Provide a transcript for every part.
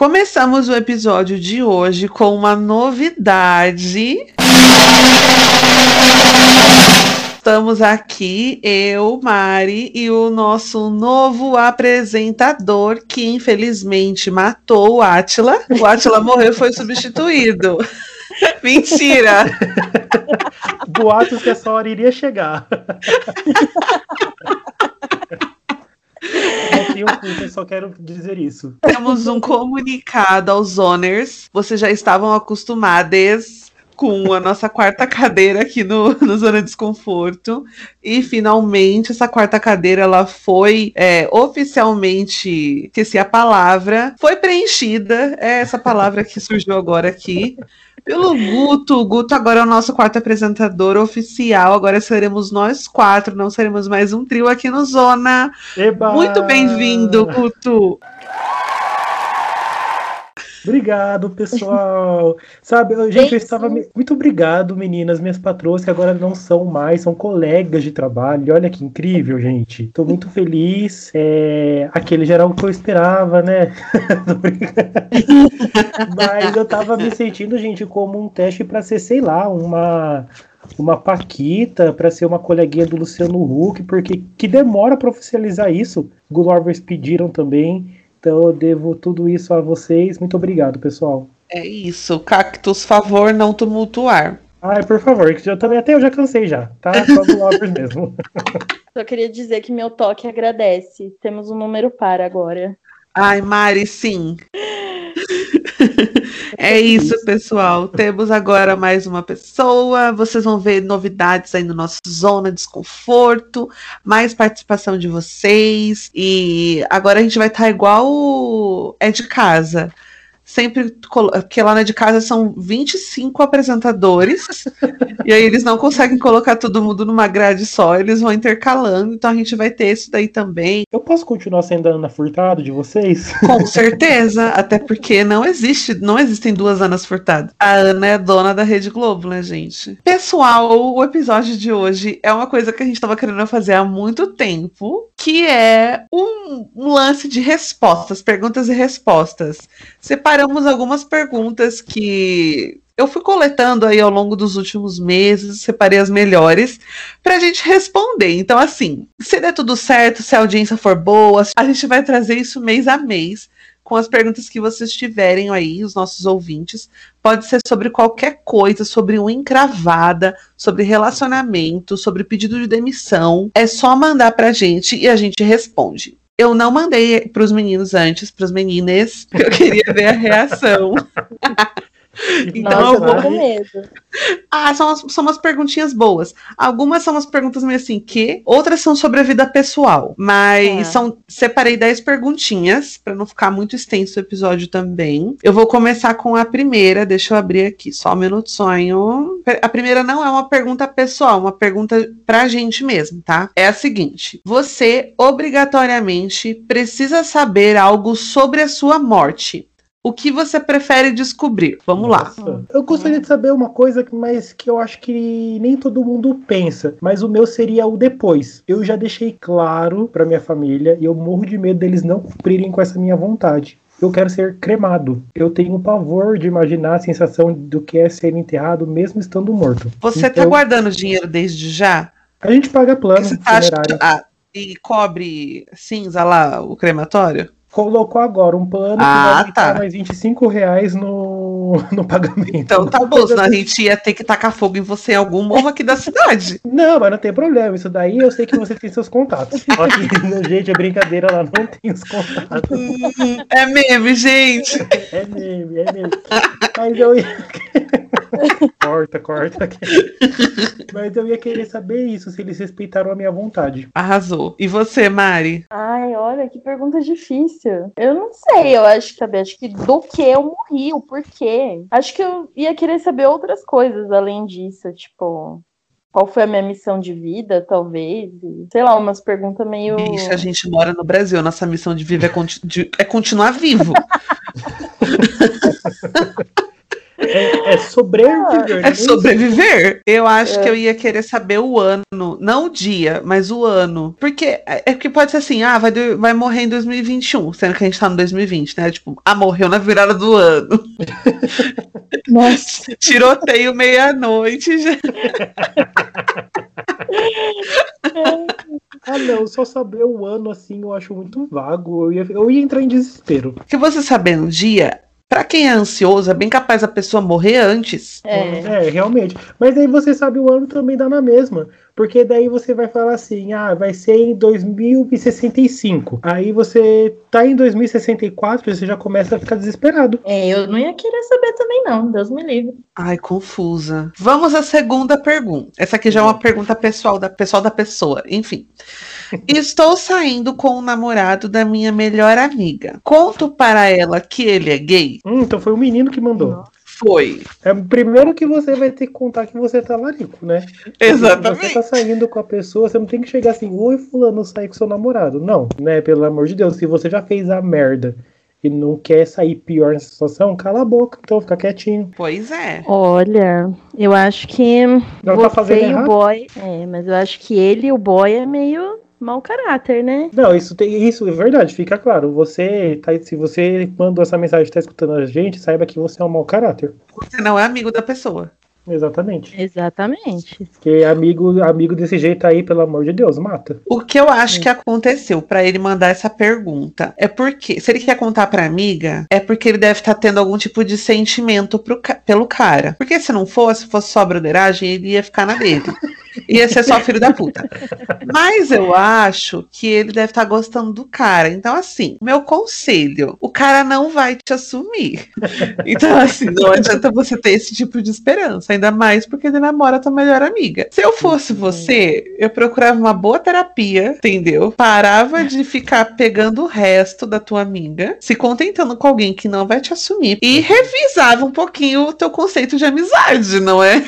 Começamos o episódio de hoje com uma novidade. Estamos aqui, eu, Mari, e o nosso novo apresentador, que infelizmente matou o Átila. O Átila morreu e foi substituído. Mentira! Boatos que essa hora iria chegar. Eu só quero dizer isso. Temos um comunicado aos owners. Vocês já estavam acostumados com a nossa quarta cadeira aqui no, no Zona Desconforto. E finalmente essa quarta cadeira ela foi é, oficialmente, esqueci a palavra, foi preenchida. É essa palavra que surgiu agora aqui. Pelo Guto, o Guto agora é o nosso quarto apresentador oficial. Agora seremos nós quatro, não seremos mais um trio aqui no Zona. Eba! Muito bem-vindo, Guto. Obrigado, pessoal. Sabe, eu- gente, eu estava. Muito obrigado, meninas, minhas patroas, que agora não são mais, são colegas de trabalho. Olha que incrível, gente. Tô muito feliz. É... Aquele geral que eu esperava, né? Mas eu tava me sentindo, gente, como um teste para ser, sei lá, uma. Uma Paquita para ser uma coleguinha do Luciano Huck, porque que demora para oficializar isso. Good Lovers pediram também. Então eu devo tudo isso a vocês. Muito obrigado, pessoal. É isso, Cactus, favor não tumultuar. Ai, por favor, que eu também até eu já cansei já, tá? Só do Lovers mesmo. Só queria dizer que meu toque agradece. Temos um número par agora. Ai, Mari, sim. É isso, pessoal. Temos agora mais uma pessoa. Vocês vão ver novidades aí no nosso Zona Desconforto, mais participação de vocês. E agora a gente vai estar igual é de casa. Sempre, porque lá na de casa são 25 apresentadores, e aí eles não conseguem colocar todo mundo numa grade só, eles vão intercalando, então a gente vai ter isso daí também. Eu posso continuar sendo a Ana Furtado de vocês? Com certeza, até porque não existe, não existem duas Anas Furtado. A Ana é dona da Rede Globo, né, gente? Pessoal, o episódio de hoje é uma coisa que a gente estava querendo fazer há muito tempo, que é um, um lance de respostas, perguntas e respostas. Separamos algumas perguntas que eu fui coletando aí ao longo dos últimos meses, separei as melhores pra gente responder. Então, assim, se der tudo certo, se a audiência for boa, a gente vai trazer isso mês a mês com as perguntas que vocês tiverem aí, os nossos ouvintes. Pode ser sobre qualquer coisa, sobre unha encravada, sobre relacionamento, sobre pedido de demissão. É só mandar pra gente e a gente responde. Eu não mandei pros meninos antes, pros meninas, porque eu queria ver a reação. Então Nossa, eu vou com medo. ah, são, umas- são umas perguntinhas boas. Algumas são umas perguntas meio assim, que? Outras são sobre a vida pessoal. Mas Tá. são. Separei 10 perguntinhas, pra não ficar muito extenso o episódio também. Eu vou começar com a primeira, deixa eu abrir aqui, só um minuto, sonho. A primeira não é uma pergunta pessoal, uma pergunta pra gente mesmo, tá? É a seguinte: você obrigatoriamente precisa saber algo sobre a sua morte. O que você prefere descobrir? Vamos lá. Nossa. Eu gostaria de saber uma coisa, mas que eu acho que nem todo mundo pensa. Mas o meu seria o depois. Eu já deixei claro pra minha família e eu morro de medo deles não cumprirem com essa minha vontade. Eu quero ser cremado. Eu tenho pavor de imaginar a sensação do que é ser enterrado mesmo estando morto. Você tá Então, guardando dinheiro desde já? A gente paga plano Você tá funerário. ah, e cobre cinza lá, o crematório? Colocou agora um plano que Ah, vai aumentar tá. mais 25 reais no, no pagamento. Então tá bom, senão a gente ia ter que tacar fogo em você em algum morro aqui da cidade. Não, mas não tem problema. Isso daí eu sei que você tem seus contatos. Só que, gente, é brincadeira, ela não tem os contatos. Hum, é meme, gente. É meme, é meme. Mas eu ia. corta, corta. Mas eu ia querer saber isso, se eles respeitaram a minha vontade. Arrasou. E você, Mari? Ai, olha, que pergunta difícil. Eu não sei, eu acho que saber, acho que do que eu morri, o porquê. Acho que eu ia querer saber outras coisas além disso, tipo, qual foi a minha missão de vida, talvez. sei lá, umas perguntas meio. Bicha, a gente mora no Brasil. Nossa missão de vida é, é continuar vivo. É, é sobreviver. É sobreviver. Eu acho é. que eu ia querer saber o ano, não o dia, mas o ano. Porque é, é que pode ser assim, ah, vai, vai morrer em 2021, sendo que a gente tá no 2020, né? Tipo, ah, morreu na virada do ano. Nossa. Tiroteio meia-noite já. ah, não, só saber o ano assim eu acho muito vago. Eu ia, eu ia entrar em desespero. Se você saber no dia, Pra quem é ansioso, é bem capaz a pessoa morrer antes. É. é, realmente. Mas aí você sabe o ano também dá na mesma. Porque daí você vai falar assim, ah, vai ser em 2065. Aí você tá em 2064 e você já começa a ficar desesperado. É, eu não ia querer saber também não, Deus me livre. Ai, confusa. Vamos à segunda pergunta. Essa aqui já é uma pergunta pessoal da pessoal da pessoa, enfim. Estou saindo com o namorado da minha melhor amiga. Conto para ela que ele é gay? Hum, então foi o menino que mandou. Nossa. Foi. É primeiro que você vai ter que contar que você tá larico, né? Exatamente. Você tá saindo com a pessoa, você não tem que chegar assim, oi, fulano, sair com seu namorado. Não, né? Pelo amor de Deus, se você já fez a merda e não quer sair pior nessa situação, cala a boca, então fica quietinho. Pois é. Olha, eu acho que não tá você tá e o boy. É, mas eu acho que ele e o boy é meio mau caráter, né? Não, isso tem isso é verdade, fica claro. Você tá, se você mandou essa mensagem e tá escutando a gente, saiba que você é um mau caráter. Você não é amigo da pessoa. Exatamente. Exatamente. Porque amigo, amigo desse jeito aí, pelo amor de Deus, mata. O que eu acho é. que aconteceu para ele mandar essa pergunta é porque, se ele quer contar pra amiga, é porque ele deve estar tá tendo algum tipo de sentimento pro, pelo cara. Porque se não fosse, fosse só broderagem, ele ia ficar na dele. ia ser só filho da puta. Mas eu acho que ele deve estar tá gostando do cara. Então, assim, meu conselho: o cara não vai te assumir. Então, assim, não adianta você ter esse tipo de esperança. Ainda mais porque ele namora tua melhor amiga. Se eu fosse você, eu procurava uma boa terapia, entendeu? Parava de ficar pegando o resto da tua amiga, se contentando com alguém que não vai te assumir e revisava um pouquinho o teu conceito de amizade, não é?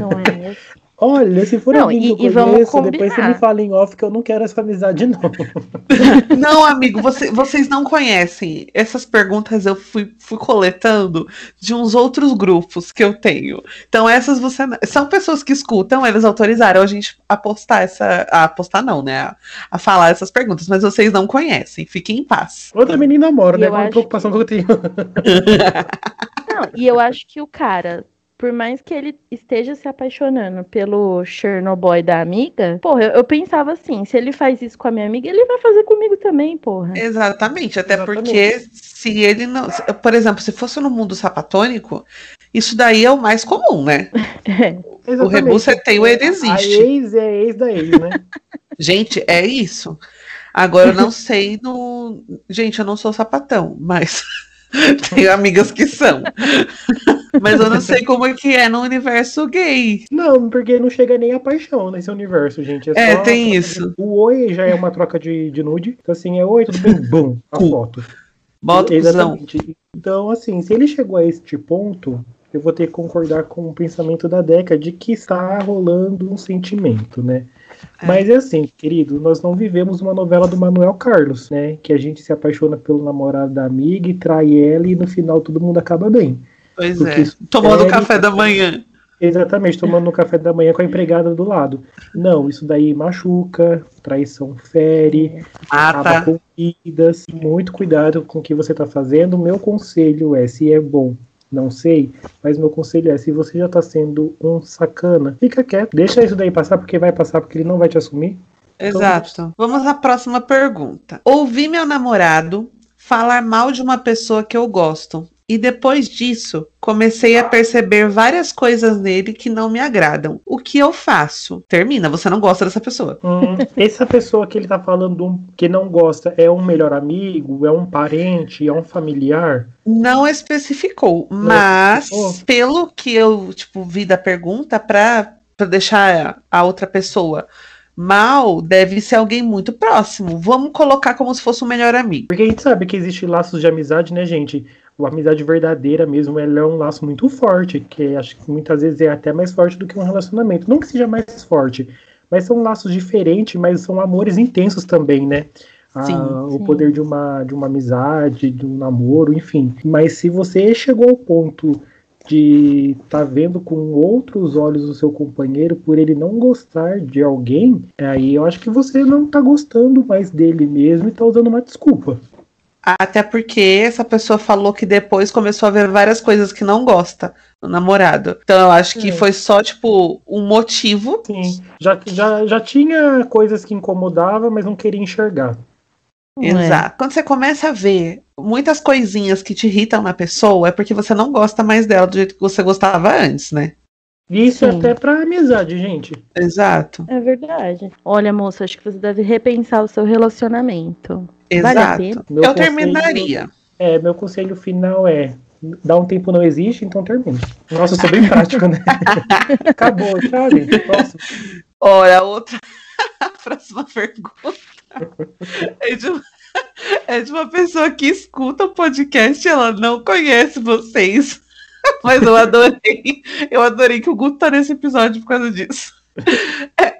Não é Olha, se for não, alguém que eu conheço, depois você me fala em off que eu não quero essa amizade, não. não, amigo, você, vocês não conhecem. Essas perguntas eu fui, fui coletando de uns outros grupos que eu tenho. Então, essas você. São pessoas que escutam, eles autorizaram a gente a postar essa. A postar, não, né? A, a falar essas perguntas, mas vocês não conhecem. Fiquem em paz. Outra menina mora, né? Uma preocupação que... que eu tenho. não, e eu acho que o cara por mais que ele esteja se apaixonando pelo Chernobyl da amiga, porra, eu, eu, pensava assim, se ele faz isso com a minha amiga, ele vai fazer comigo também, porra. Exatamente, até Exatamente. porque se ele não. Por exemplo, se fosse no mundo sapatônico, isso daí é o mais comum, né? É. O Rebu você tem o ele existe. A ex é ex da ex, né? Gente, é isso. Agora eu não sei no. Gente, eu não sou sapatão, mas. Tenho amigas que são. Mas eu não sei como é que é no universo gay. Não, porque não chega nem a paixão nesse universo, gente. É, é tem isso. O oi já é uma troca de, de nude. Então, assim, é oi, tudo bem? Bum, a foto. Bota Exatamente. Então, assim, se ele chegou a este ponto, eu vou ter que concordar com o pensamento da Deca de que está rolando um sentimento, né? É. Mas é assim, querido, nós não vivemos uma novela do Manuel Carlos, né? Que a gente se apaixona pelo namorado da amiga e trai ela e no final todo mundo acaba bem. Pois é. Tomando café da manhã. Exatamente, tomando o café da manhã com a empregada do lado. Não, isso daí machuca, traição fere, acaba com vidas. Muito cuidado com o que você está fazendo. Meu conselho é, se é bom não sei, mas meu conselho é: se você já tá sendo um sacana, fica quieto, deixa isso daí passar, porque vai passar, porque ele não vai te assumir. Exato. Então... Vamos à próxima pergunta. Ouvi meu namorado falar mal de uma pessoa que eu gosto. E depois disso, comecei a perceber várias coisas nele que não me agradam. O que eu faço? Termina, você não gosta dessa pessoa. Hum, essa pessoa que ele tá falando que não gosta é um melhor amigo, é um parente, é um familiar? Não especificou, não mas especificou. pelo que eu tipo vi da pergunta para deixar a outra pessoa mal deve ser alguém muito próximo. Vamos colocar como se fosse um melhor amigo. Porque a gente sabe que existe laços de amizade, né, gente? A amizade verdadeira mesmo, ela é um laço muito forte, que acho que muitas vezes é até mais forte do que um relacionamento. Não que seja mais forte, mas são laços diferentes, mas são amores intensos também, né? Sim, ah, sim. O poder de uma, de uma amizade, de um namoro, enfim. Mas se você chegou ao ponto de estar tá vendo com outros olhos o seu companheiro por ele não gostar de alguém, aí eu acho que você não tá gostando mais dele mesmo e tá usando uma desculpa. Até porque essa pessoa falou que depois começou a ver várias coisas que não gosta no namorado. Então eu acho que foi só, tipo, um motivo. Sim. Já, já, já tinha coisas que incomodavam, mas não queria enxergar. Exato. É. Quando você começa a ver muitas coisinhas que te irritam na pessoa, é porque você não gosta mais dela do jeito que você gostava antes, né? Isso Sim. até pra amizade, gente. Exato. É verdade. Olha, moça, acho que você deve repensar o seu relacionamento. Exato. Vale Eu conselho, terminaria. É, meu conselho final é Dá um tempo não existe, então termina. Nossa, eu sou bem prático, né? Acabou, tchau, gente. Próximo. Olha, outra. A próxima pergunta é de, uma, é de uma pessoa que escuta o podcast e ela não conhece vocês. Mas eu adorei. Eu adorei que o Guto tá nesse episódio por causa disso. É,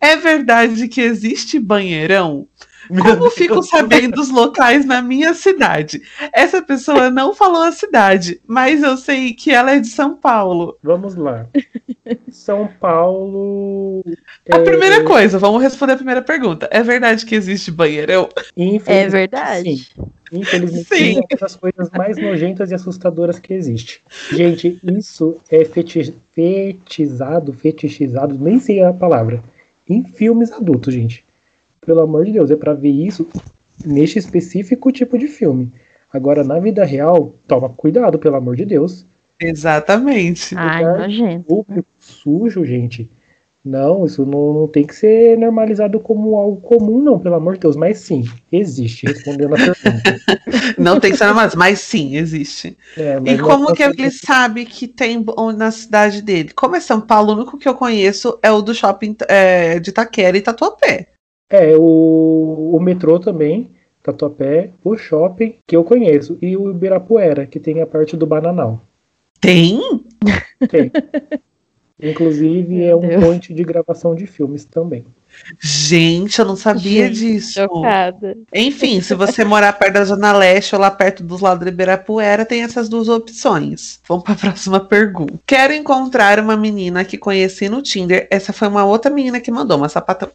é verdade que existe banheirão? Como fico sabendo dos locais na minha cidade? Essa pessoa não falou a cidade, mas eu sei que ela é de São Paulo. Vamos lá. São Paulo. A é... primeira coisa, vamos responder a primeira pergunta. É verdade que existe banheirão? É verdade. Sim. Infelizmente, sim. é uma das coisas mais nojentas e assustadoras que existe. Gente, isso é feti fetizado, fetichizado, nem sei a palavra, em filmes adultos, gente. Pelo amor de Deus, é para ver isso neste específico tipo de filme. Agora, na vida real, toma cuidado, pelo amor de Deus. Exatamente. Ai, nojento. Público sujo, gente. Não, isso não, não, tem que ser normalizado como algo comum, não, pelo amor de Deus. Mas sim, existe, respondendo a pergunta. não tem que ser normalizado, mas sim, existe. É, e como que ele sabe que tem na cidade dele? Como é São Paulo, o único que eu conheço é o do shopping é, de Itaquera e Tatuapé. É, o, o metrô também, Tatuapé, o shopping, que eu conheço, e o Ibirapuera, que tem a parte do Bananal. Tem? Tem. Inclusive é um ponte de gravação de filmes também. Gente, eu não sabia Gente, disso. Chocada. Enfim, se você morar perto da Zona Leste ou lá perto dos lados do Ibirapuera, tem essas duas opções. Vamos para a próxima pergunta. Quero encontrar uma menina que conheci no Tinder. Essa foi uma outra menina que mandou, uma sapatão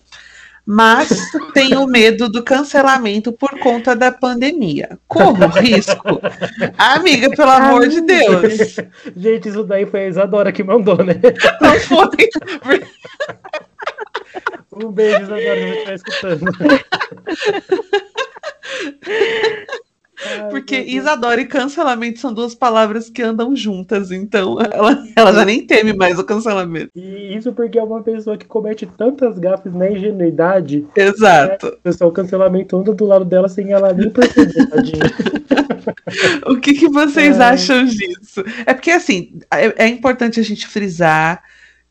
mas tenho medo do cancelamento por conta da pandemia. Como risco? Amiga, pelo amor de Deus. Gente, isso daí foi a Isadora que mandou, né? Não foi. um beijo, Isadora, se estiver escutando. Porque Isadora e cancelamento são duas palavras que andam juntas, então ela, ela já nem teme mais o cancelamento. E isso porque é uma pessoa que comete tantas gafes na ingenuidade. Exato. Né? O cancelamento anda do lado dela sem ela nem perceber, o que, que vocês é. acham disso? É porque, assim, é, é importante a gente frisar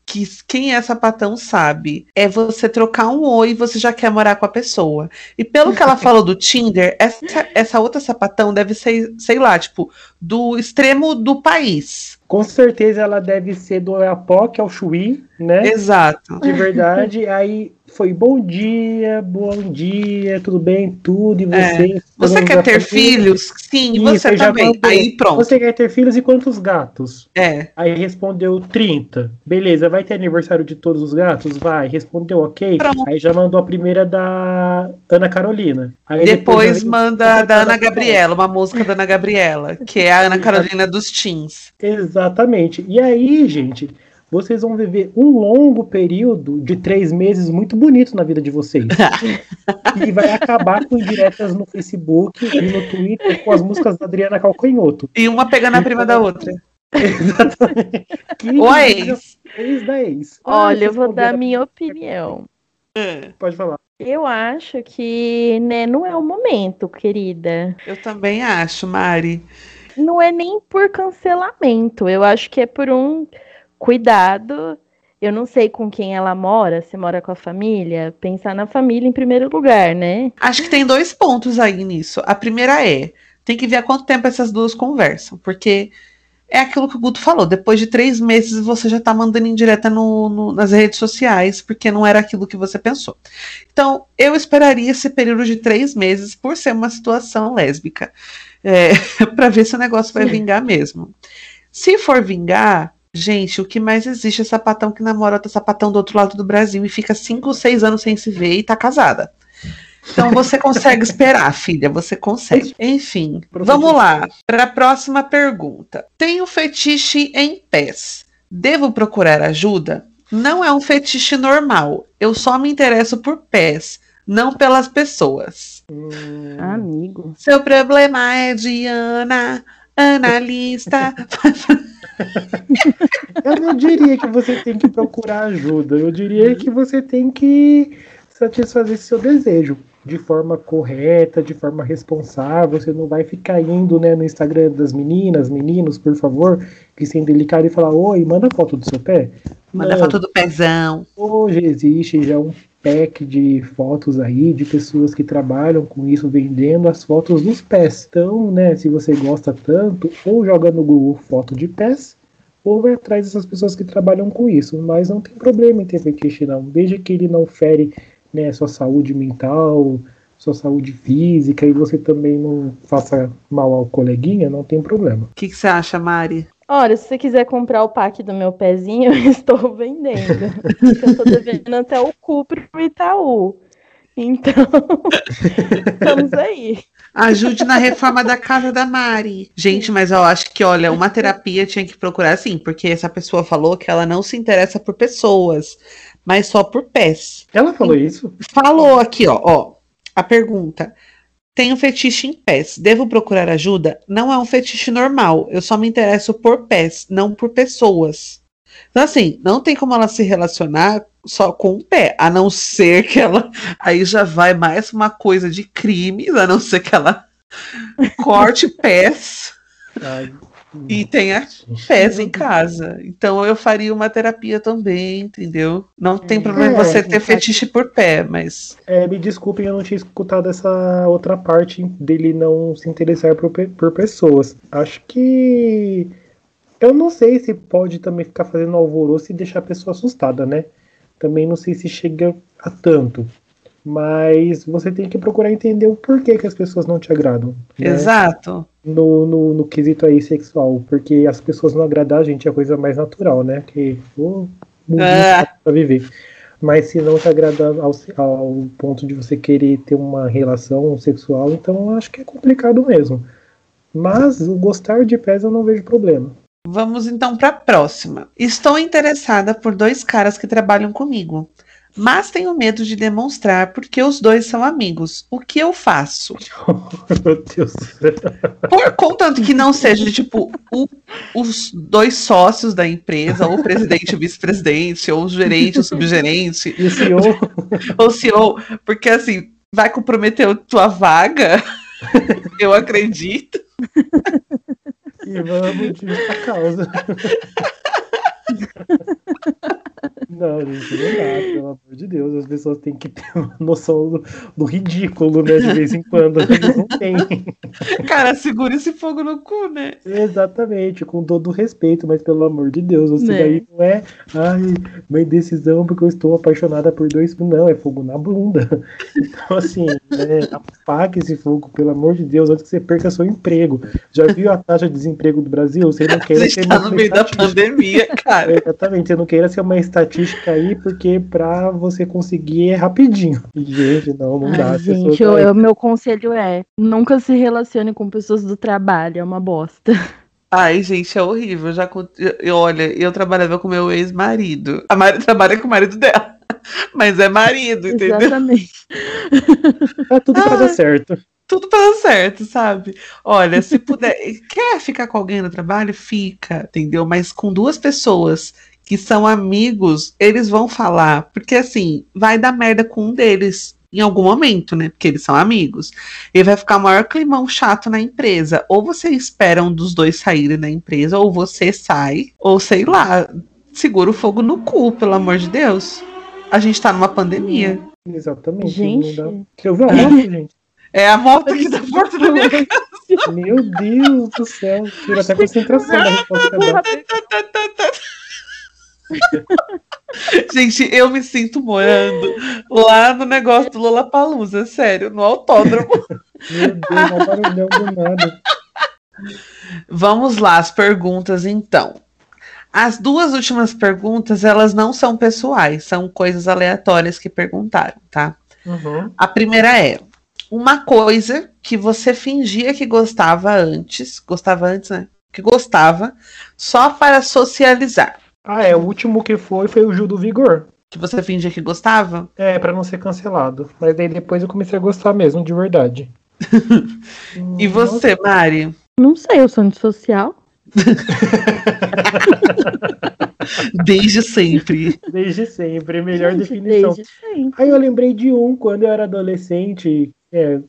que quem é sapatão sabe. É você trocar um oi e você já quer morar com a pessoa. E pelo que ela falou do Tinder, essa, essa outra sapatão deve ser, sei lá, tipo, do extremo do país. Com certeza ela deve ser do Oiapoque ao Chuí, né? Exato. De verdade. Aí foi bom dia, bom dia, tudo bem, tudo, e você? É. Você quer ter filhos? Sim, Isso, você também. Aí pronto. Você quer ter filhos e quantos gatos? É. Aí respondeu 30. Beleza, vai ter aniversário de todos os gatos? Vai. Respondeu ok. Pronto. Aí já mandou a primeira da Ana Carolina. Aí depois, depois manda da Ana Gabriela, uma música da Ana Gabriela, que é a Ana Carolina dos Teens. Exatamente. E aí, gente, vocês vão viver um longo período de três meses muito bonito na vida de vocês. e vai acabar com diretas no Facebook e no Twitter com as músicas da Adriana Calcanhoto. E uma pegando a prima da outra. Exatamente. o ex. Ex da ex. Olha, eu vou dar a minha opinião. É. Pode falar. Eu acho que né, não é o momento, querida. Eu também acho, Mari. Não é nem por cancelamento. Eu acho que é por um cuidado. Eu não sei com quem ela mora, se mora com a família, pensar na família em primeiro lugar, né? Acho que tem dois pontos aí nisso. A primeira é, tem que ver há quanto tempo essas duas conversam, porque é aquilo que o Guto falou, depois de três meses você já tá mandando indireta no, no, nas redes sociais, porque não era aquilo que você pensou. Então, eu esperaria esse período de três meses por ser uma situação lésbica, é, para ver se o negócio vai vingar mesmo. Se for vingar, gente, o que mais existe é sapatão que namora outro sapatão do outro lado do Brasil e fica 5, 6 anos sem se ver e tá casada. Então você consegue esperar, filha, você consegue. Enfim, vamos lá para a próxima pergunta. Tenho fetiche em pés. Devo procurar ajuda? Não é um fetiche normal. Eu só me interesso por pés, não pelas pessoas. Hum, Amigo. Seu problema é de Ana, analista. eu não diria que você tem que procurar ajuda. Eu diria que você tem que satisfazer seu desejo de forma correta, de forma responsável. Você não vai ficar indo né, no Instagram das meninas, meninos, por favor, que sem delicado e falar: Oi, manda foto do seu pé. Manda Não. foto do pezão. Hoje existe já um pack de fotos aí de pessoas que trabalham com isso, vendendo as fotos dos pés. Então, né, se você gosta tanto, ou joga no Google foto de pés, ou vai atrás dessas pessoas que trabalham com isso. Mas não tem problema em ter fetiche, não. Desde que ele não fere né, sua saúde mental, sua saúde física, e você também não faça mal ao coleguinha, não tem problema. O que, que você acha, Mari? Olha, se você quiser comprar o pack do meu pezinho, eu estou vendendo. eu estou devendo até o cu pro Itaú. Então, estamos aí. Ajude na reforma da casa da Mari. Gente, mas eu acho que, olha, uma terapia tinha que procurar assim, porque essa pessoa falou que ela não se interessa por pessoas, mas só por pés. Ela falou isso? Falou aqui, ó, ó, a pergunta. Tenho fetiche em pés. Devo procurar ajuda? Não é um fetiche normal. Eu só me interesso por pés, não por pessoas. Então, assim, não tem como ela se relacionar só com o pé, a não ser que ela. Aí já vai mais uma coisa de crimes, a não ser que ela corte pés Ai, e tenha pés em casa. Então eu faria uma terapia também, entendeu? Não tem problema É, você ter fetiche por pé, mas. É, me desculpem, eu não tinha escutado essa outra parte dele não se interessar por, por pessoas. Acho que. Eu não sei se pode também ficar fazendo alvoroço e deixar a pessoa assustada, né? Também não sei se chega a tanto. Mas você tem que procurar entender o porquê que as pessoas não te agradam. né? Exato. no, no, no quesito aí sexual, porque as pessoas não agradar a gente é a coisa mais natural, né? Que o mundo Ah. pra viver. Mas se não te agrada ao, ao ponto de você querer ter uma relação sexual, então acho que é complicado mesmo. Mas o gostar de pés eu não vejo problema. Vamos então para a próxima. Estou interessada por dois caras que trabalham comigo, mas tenho medo de demonstrar porque os dois são amigos. O que eu faço? Meu Deus. Por contanto que não seja tipo o- os dois sócios da empresa, ou o presidente, o vice-presidente, ou o gerente, o subgerente, E o senhor, ou CEO, porque assim vai comprometer a tua vaga. Eu acredito. e vamos de causa. Não, gente, não dá, pelo amor de Deus. As pessoas têm que ter uma noção do, do ridículo, né? De vez em quando. Eles não têm. Cara, segura esse fogo no cu, né? Exatamente, com todo o respeito, mas pelo amor de Deus, você Né? daí não é ai, uma indecisão porque eu estou apaixonada por dois. Não, é fogo na bunda. Então, assim, né, apague esse fogo, pelo amor de Deus, antes que você perca seu emprego. Já viu a taxa de desemprego do Brasil? Você não A queira gente ser tá uma no meio da pandemia, cara. Exatamente, você não queira ser uma estatística aí, porque pra você conseguir é rapidinho. E, gente, não, não dá. Ai, gente, eu- meu conselho é: nunca se relacione com pessoas do trabalho, é uma bosta. Ai, gente, é horrível. Já, eu, olha, eu trabalhava com meu ex-marido. A Mari trabalha com o marido dela. Mas é marido, entendeu? Exatamente. Tá tudo pra dar certo. Tudo pra dar certo, sabe? Olha, se puder. quer ficar com alguém no trabalho? Fica, entendeu? Mas com duas pessoas que são amigos, eles vão falar. Porque assim, vai dar merda com um deles. Em algum momento, né? Porque eles são amigos. E vai ficar o maior climão chato na empresa. Ou você espera um dos dois saírem da empresa, ou você sai, ou sei lá, segura o fogo no cu, pelo amor de Deus. A gente tá numa pandemia. Exatamente. Gente. Dá... Você ouviu a moto, gente? É a moto aqui da porta da minha casa. Meu Deus do céu. Tira até a concentração da resposta que eu. Gente, eu me sinto morando lá no negócio do Lollapalooza, sério, no autódromo. Meu Deus, barulhão do nada. Vamos lá, as perguntas então. As duas últimas perguntas, elas não são pessoais, são coisas aleatórias que perguntaram, tá? Uhum. A primeira é uma coisa que você fingia que gostava antes, gostava antes, né? Que gostava, só para socializar. Ah, é, o último que foi foi o Gil do Vigor. Que você fingia que gostava? É, pra não ser cancelado. Mas daí depois eu comecei a gostar mesmo, de verdade. E você, Mari? Não sei, eu sou antissocial. Desde sempre. Desde sempre, melhor Gente, definição. Desde sempre. Aí eu lembrei de um quando eu era adolescente, é,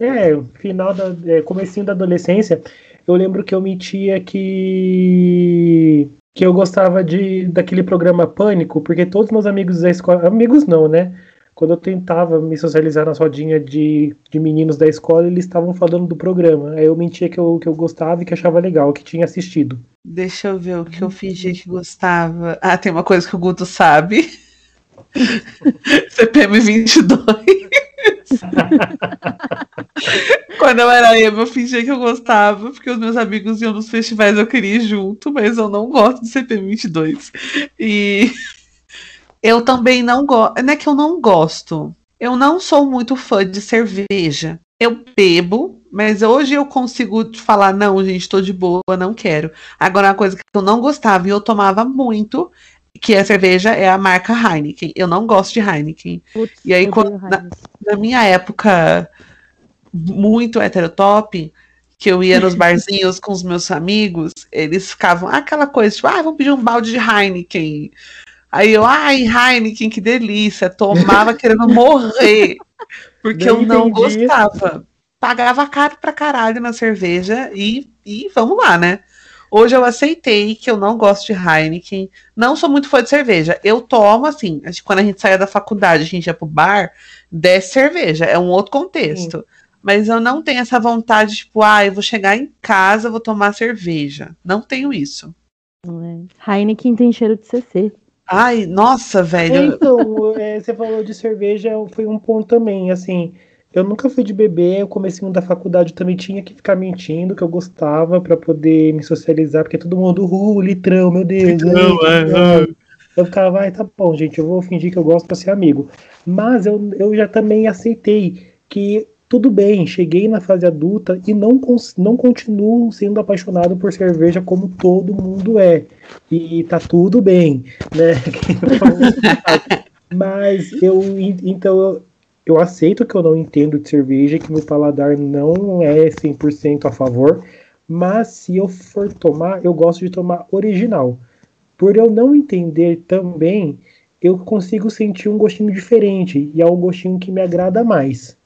é final da, é, comecinho da adolescência, eu lembro que eu mentia que que eu gostava de daquele programa Pânico, porque todos meus amigos da escola, amigos não, né? Quando eu tentava me socializar na rodinha de, de meninos da escola, eles estavam falando do programa. Aí eu mentia que eu, que eu gostava e que achava legal, que tinha assistido. Deixa eu ver o que eu fingi que gostava. Ah, tem uma coisa que o Guto sabe. CPM 22. Quando eu era emo, eu fingia que eu gostava, porque os meus amigos iam nos festivais, eu queria ir junto, mas eu não gosto de CPM 22. E eu também não gosto. Não é que eu não gosto. Eu não sou muito fã de cerveja. Eu bebo, mas hoje eu consigo falar, não, gente, tô de boa, não quero. Agora, uma coisa que eu não gostava e eu tomava muito, que a cerveja é a marca Heineken. Eu não gosto de Heineken. Putz, E aí, quando- Heineken. Na minha época, muito heterotop, que eu ia nos barzinhos com os meus amigos, eles ficavam "Ah, aquela coisa, tipo, ah, vamos pedir um balde de Heineken. Aí eu, ai, Heineken, que delícia. Tomava querendo morrer. Porque eu Nem não entendi. gostava. Pagava caro pra caralho na cerveja e, e vamos lá, né? Hoje eu aceitei que eu não gosto de Heineken. Não sou muito fã de cerveja. Eu tomo, assim, quando a gente saia da faculdade, a gente ia pro bar, desce cerveja. É um outro contexto. Mas eu não tenho essa vontade, tipo, ah, eu vou chegar em casa, vou tomar cerveja. Não tenho isso. É. Heineken tem cheiro de CC. Ai, nossa, velho. Então, é, você falou de cerveja, foi um ponto também, assim, eu nunca fui de beber, o comecinho da faculdade eu também tinha que ficar mentindo que eu gostava pra poder me socializar, porque todo mundo, uh, litrão, meu Deus. Litrão, ai, é, litrão." Eu ficava, ai, tá bom, gente, eu vou fingir que eu gosto pra ser amigo. Mas eu, eu já também aceitei que tudo bem, cheguei na fase adulta e não, não continuo sendo apaixonado por cerveja como todo mundo é. E tá tudo bem, né? Mas eu então eu, aceito que eu não entendo de cerveja, que meu paladar não é 100% a favor, mas se eu for tomar, eu gosto de tomar original. Por eu não entender também, eu consigo sentir um gostinho diferente e é um gostinho que me agrada mais.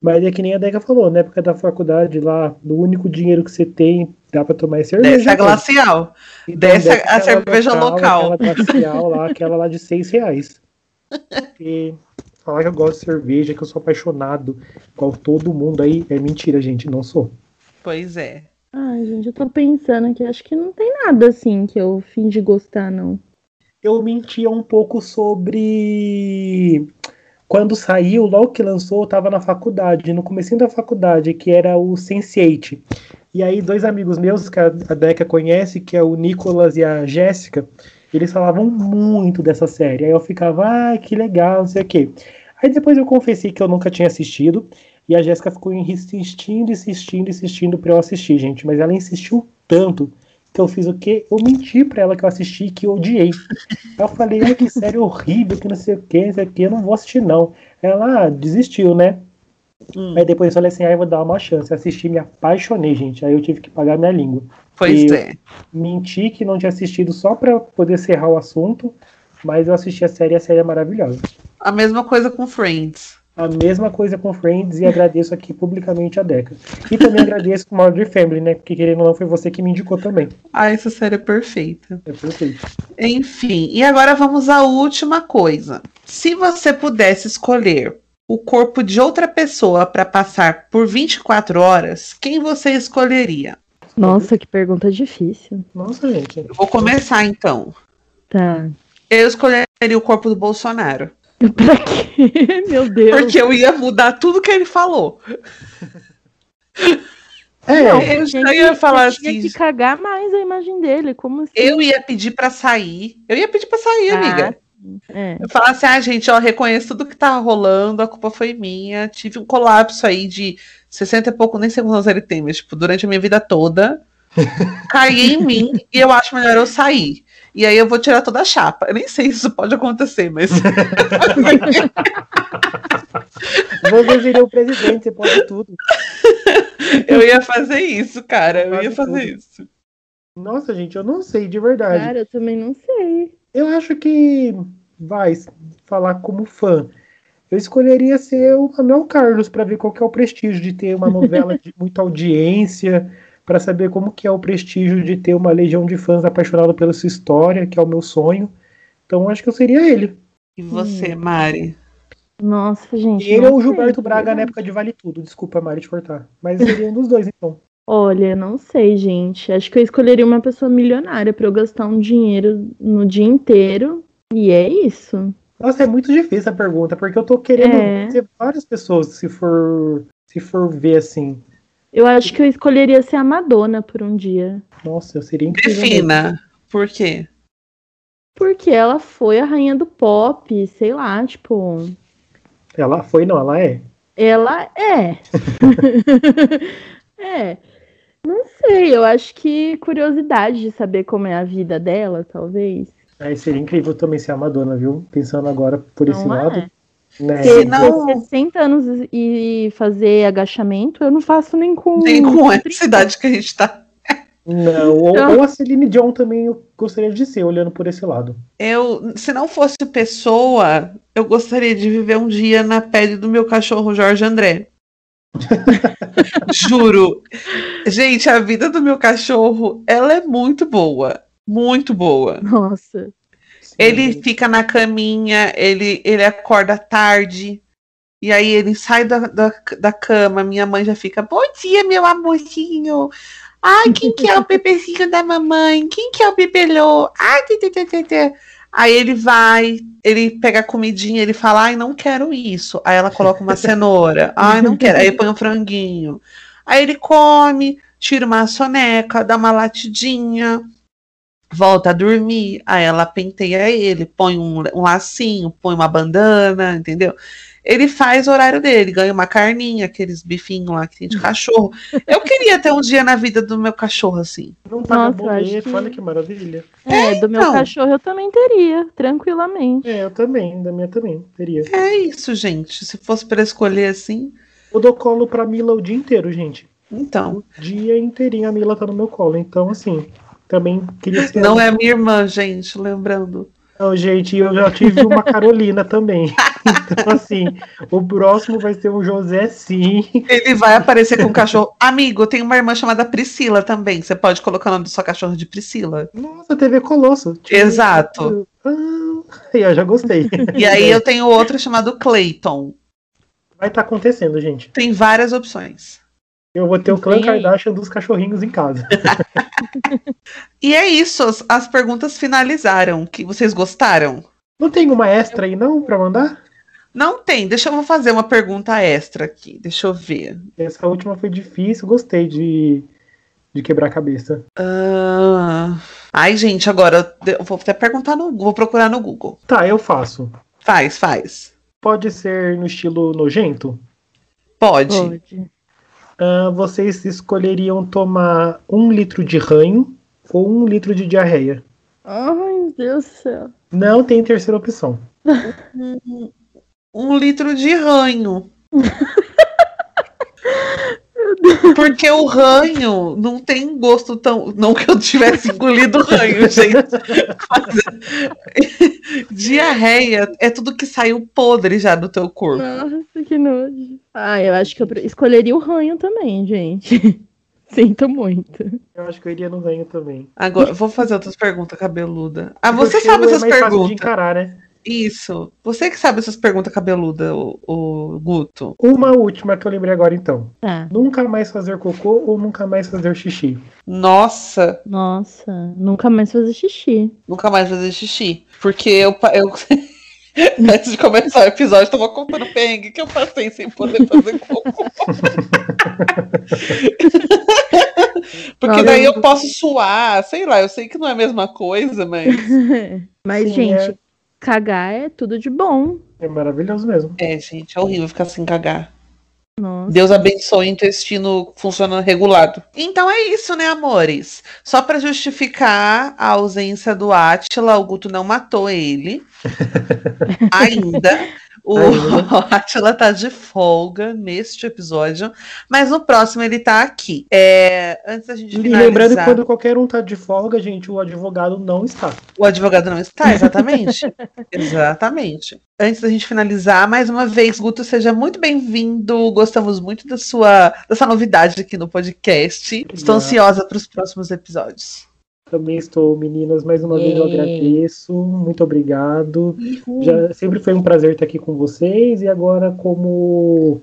Mas é que nem a Deca falou, na época da faculdade lá, no único dinheiro que você tem, dá pra tomar é cerveja. Desce a né? glacial. Então, desce a- cerveja local. Aquela glacial lá, aquela lá de seis reais. E falar que eu gosto de cerveja, que eu sou apaixonado, igual todo mundo aí, é mentira, gente, não sou. Pois é. Ai, gente, eu tô pensando aqui, acho que não tem nada assim que eu fingi gostar, não. Eu mentia um pouco sobre quando saiu, logo que lançou, eu tava na faculdade, no comecinho da faculdade, que era o Sense8. E aí, dois amigos meus, que a a Deca conhece, que é o Nicolas e a Jéssica, eles falavam muito dessa série. Aí eu ficava, ai, que legal, não sei o quê. Aí depois eu confessei que eu nunca tinha assistido, e a Jéssica ficou insistindo, insistindo, insistindo pra eu assistir, gente. Mas ela insistiu tanto que eu fiz o quê? Eu menti pra ela que eu assisti e que eu odiei. Eu falei, ai, que série horrível, que não sei o que, não sei o que, eu não vou assistir, não. Ela ah, desistiu, né? Hum, Aí depois eu falei assim, aí eu vou dar uma chance. Assisti, me apaixonei, gente. Aí eu tive que pagar minha língua. pois e- é. Menti que não tinha assistido só pra poder cerrar o assunto, mas eu assisti a série e a série é maravilhosa. A mesma coisa com Friends. A mesma coisa com Friends e agradeço aqui publicamente a Deca. E também agradeço com Modern Family, né? Porque querendo ou não, foi você que me indicou também. Ah, essa série é perfeita. É perfeito. Enfim, e agora vamos à última coisa. Se você pudesse escolher o corpo de outra pessoa para passar por 24 horas, quem você escolheria? Nossa, que pergunta difícil. Nossa, gente. Eu vou começar então. Tá. Eu escolheria o corpo do Bolsonaro. Pra quê? Meu Deus. Porque eu ia mudar tudo que ele falou. É, Não, eu já ia que- falar você tinha assim. que cagar mais a imagem dele. Como assim? Eu ia pedir pra sair. Eu ia pedir pra sair, Ah, amiga. É. Eu falar assim, ah, gente, ó, reconheço tudo que tá rolando, a culpa foi minha. Tive um colapso aí de 60 e pouco, nem sei quantos anos ele tem, mas, tipo, durante a minha vida toda. Caí em mim e eu acho melhor eu sair. E aí eu vou tirar toda a chapa. Eu nem sei se isso pode acontecer, mas. você seria o presidente, você pode tudo. eu ia fazer isso, cara. Eu ia fazer tudo. isso. Nossa, gente, eu não sei de verdade. Cara, eu também não sei. Eu acho que vai falar como fã. Eu escolheria ser o Manuel Carlos para ver qual que é o prestígio de ter uma novela de muita audiência, para saber como que é o prestígio de ter uma legião de fãs apaixonada pela sua história, que é o meu sonho. Então acho que eu seria ele. E você, Mari? Nossa, gente. Ele não ou o sei, Gilberto de Braga na época de Vale Tudo. Desculpa, Mari, te cortar. Mas seria um dos dois, então. Olha, não sei, gente. Acho que eu escolheria uma pessoa milionária pra eu gastar um dinheiro no dia inteiro. E é isso. Nossa, é muito difícil a pergunta, porque eu tô querendo É. ter várias pessoas, se for, se for ver assim. Eu acho que eu escolheria ser a Madonna por um dia. Nossa, eu seria incrível. Defina. Por quê? Porque ela foi a rainha do pop, sei lá, tipo. Ela foi, não, ela é. Ela é. é. Não sei, eu acho que curiosidade de saber como é a vida dela, talvez. Aí seria incrível também ser a Madonna, viu? Pensando agora por esse Não é? lado. Né? Ter não- ter 60 anos e fazer agachamento, eu não faço nem com. Nem com essa 30. idade que a gente tá. Não, ou, Então- ou a Celine Dion também eu gostaria de ser, olhando por esse lado. Eu, se não fosse pessoa, eu gostaria de viver um dia na pele do meu cachorro Jorge André. Juro. Gente, a vida do meu cachorro, ela é muito boa. Muito boa. Nossa. Ele Sim. fica na caminha, ele, ele acorda tarde. E aí ele sai da, da, da cama, minha mãe já fica, bom dia, meu amorzinho. Ai, quem que é o bebezinho da mamãe? Quem que é o bebelô? Ai, tê, tê, tê, tê, tê. Aí ele vai, ele pega a comidinha, ele fala, ai, não quero isso. Aí ela coloca uma cenoura, ai, não quero. Aí põe um franguinho. Aí ele come, tira uma soneca, dá uma latidinha, volta a dormir. Aí ela penteia ele, põe um, um lacinho, põe uma bandana, entendeu? Ele faz o horário dele, ganha uma carninha, aqueles bifinhos lá que tem de cachorro. Eu queria ter um dia na vida do meu cachorro assim. Não paga Nossa, boleto, que- olha que maravilha. É, do meu então. cachorro eu também teria, tranquilamente. É, eu também, da minha também, teria. É isso, gente. Se fosse para escolher assim, Eu dou colo pra Mila o dia inteiro, gente. então. O dia inteirinho a Mila tá no meu colo. Então, assim, também queria ser. Não é minha irmã, gente, lembrando. Não, gente, eu já tive uma Carolina também. Então, assim, o próximo vai ser um José, sim. Ele vai aparecer com o cachorro. Amigo, tem uma irmã chamada Priscila também. Você pode colocar o nome do seu cachorro de Priscila. Nossa, TV Colosso. Tipo, Exato. Ah, eu já gostei. E aí eu tenho outro chamado Clayton. Vai estar acontecendo, gente. Tem várias opções. Eu vou ter o clã. Kardashian dos cachorrinhos em casa. E é isso, as, as perguntas finalizaram. Que vocês gostaram? Não tem uma extra aí, não, pra mandar? Não tem. Deixa eu fazer uma pergunta extra aqui. Deixa eu ver. Essa última foi difícil, gostei de, de quebrar a cabeça. Ah, Ai, gente, agora eu vou até perguntar no vou procurar no Google. Tá, eu faço. Faz, faz. Pode ser no estilo nojento? Pode. Pode. Ah, vocês escolheriam tomar um litro de ranho ou um litro de diarreia? Ai, meu Deus do céu. Não tem terceira opção. Um litro de ranho. Porque o ranho não tem gosto tão. Não que eu tivesse engolido ranho, gente. Mas, diarreia é tudo que saiu podre já do teu corpo. Nossa, que nojo. Ah, eu acho que eu escolheria o ranho também, gente. Sinto muito. Eu acho que eu iria no ranho também. Agora, vou fazer outras perguntas cabeluda. Ah, Porque você o cheiro sabe é essas mais fácil de perguntas. encarar, né? Isso. Você que sabe essas perguntas cabeludas, o, o Guto. Uma última que eu lembrei agora, então. Tá. Nunca mais fazer cocô ou nunca mais fazer xixi? Nossa, Nossa, nunca mais fazer xixi. nunca mais fazer xixi. Porque eu, eu, Antes de começar o episódio, eu tava contando o perrengue que eu passei sem poder fazer cocô. Porque Olha, daí eu posso suar, sei lá, eu sei que não é a mesma coisa, mas. Mas, Sim, gente, é. Cagar é tudo de bom. É maravilhoso mesmo. É, gente, é horrível ficar sem cagar. Nossa. Deus abençoe o intestino funcionando regulado. Então é isso, né, amores? Só pra justificar a ausência do Átila, o Guto não matou ele. Ainda. O Ainda. Átila tá de folga neste episódio, mas no próximo ele tá aqui. É, antes da gente E finalizar, lembrando que quando qualquer um tá de folga, gente, o advogado não está. o advogado não está, exatamente. exatamente. Antes da gente finalizar, mais uma vez, Guto, seja muito bem-vindo. Gostamos muito da sua, dessa novidade aqui no podcast. Estou ansiosa para os próximos episódios. Também estou, meninas, mais uma vez eu Yay. agradeço. Muito obrigado. Já sempre foi um prazer estar aqui com vocês e agora como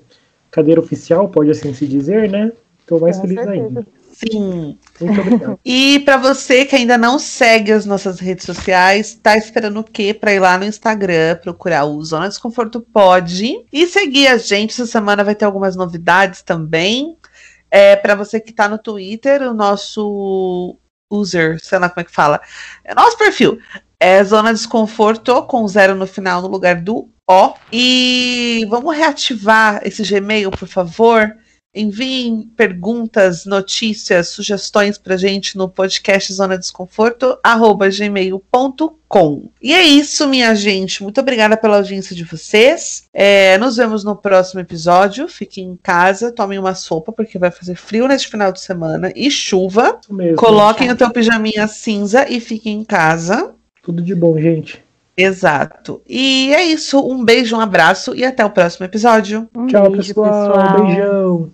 cadeira oficial, pode assim se dizer, né? Estou mais Com feliz certeza. ainda. Sim. Muito obrigado. E para você que ainda não segue as nossas redes sociais, tá esperando o quê? Para ir lá no Instagram, procurar o Zona Desconforto Pode e seguir a gente. Essa semana vai ter algumas novidades também. É, para você que tá no Twitter, o nosso user, sei lá como é que fala, é nosso perfil. É Zona Desconforto com zero no final no lugar do O. E vamos reativar esse Gmail, por favor. Enviem perguntas, notícias, sugestões pra gente no podcast Zona Desconforto, arroba gmail.com. E é isso, minha gente. Muito obrigada pela audiência de vocês. É, nos vemos no próximo episódio. Fiquem em casa, tomem uma sopa, porque vai fazer frio neste final de semana e chuva. Mesmo. Coloquem o teu pijaminha cinza e fiquem em casa. Tudo de bom, gente. Exato. E é isso. Um beijo, um abraço e até o próximo episódio. Um Tchau, beijo, pessoal. Beijão.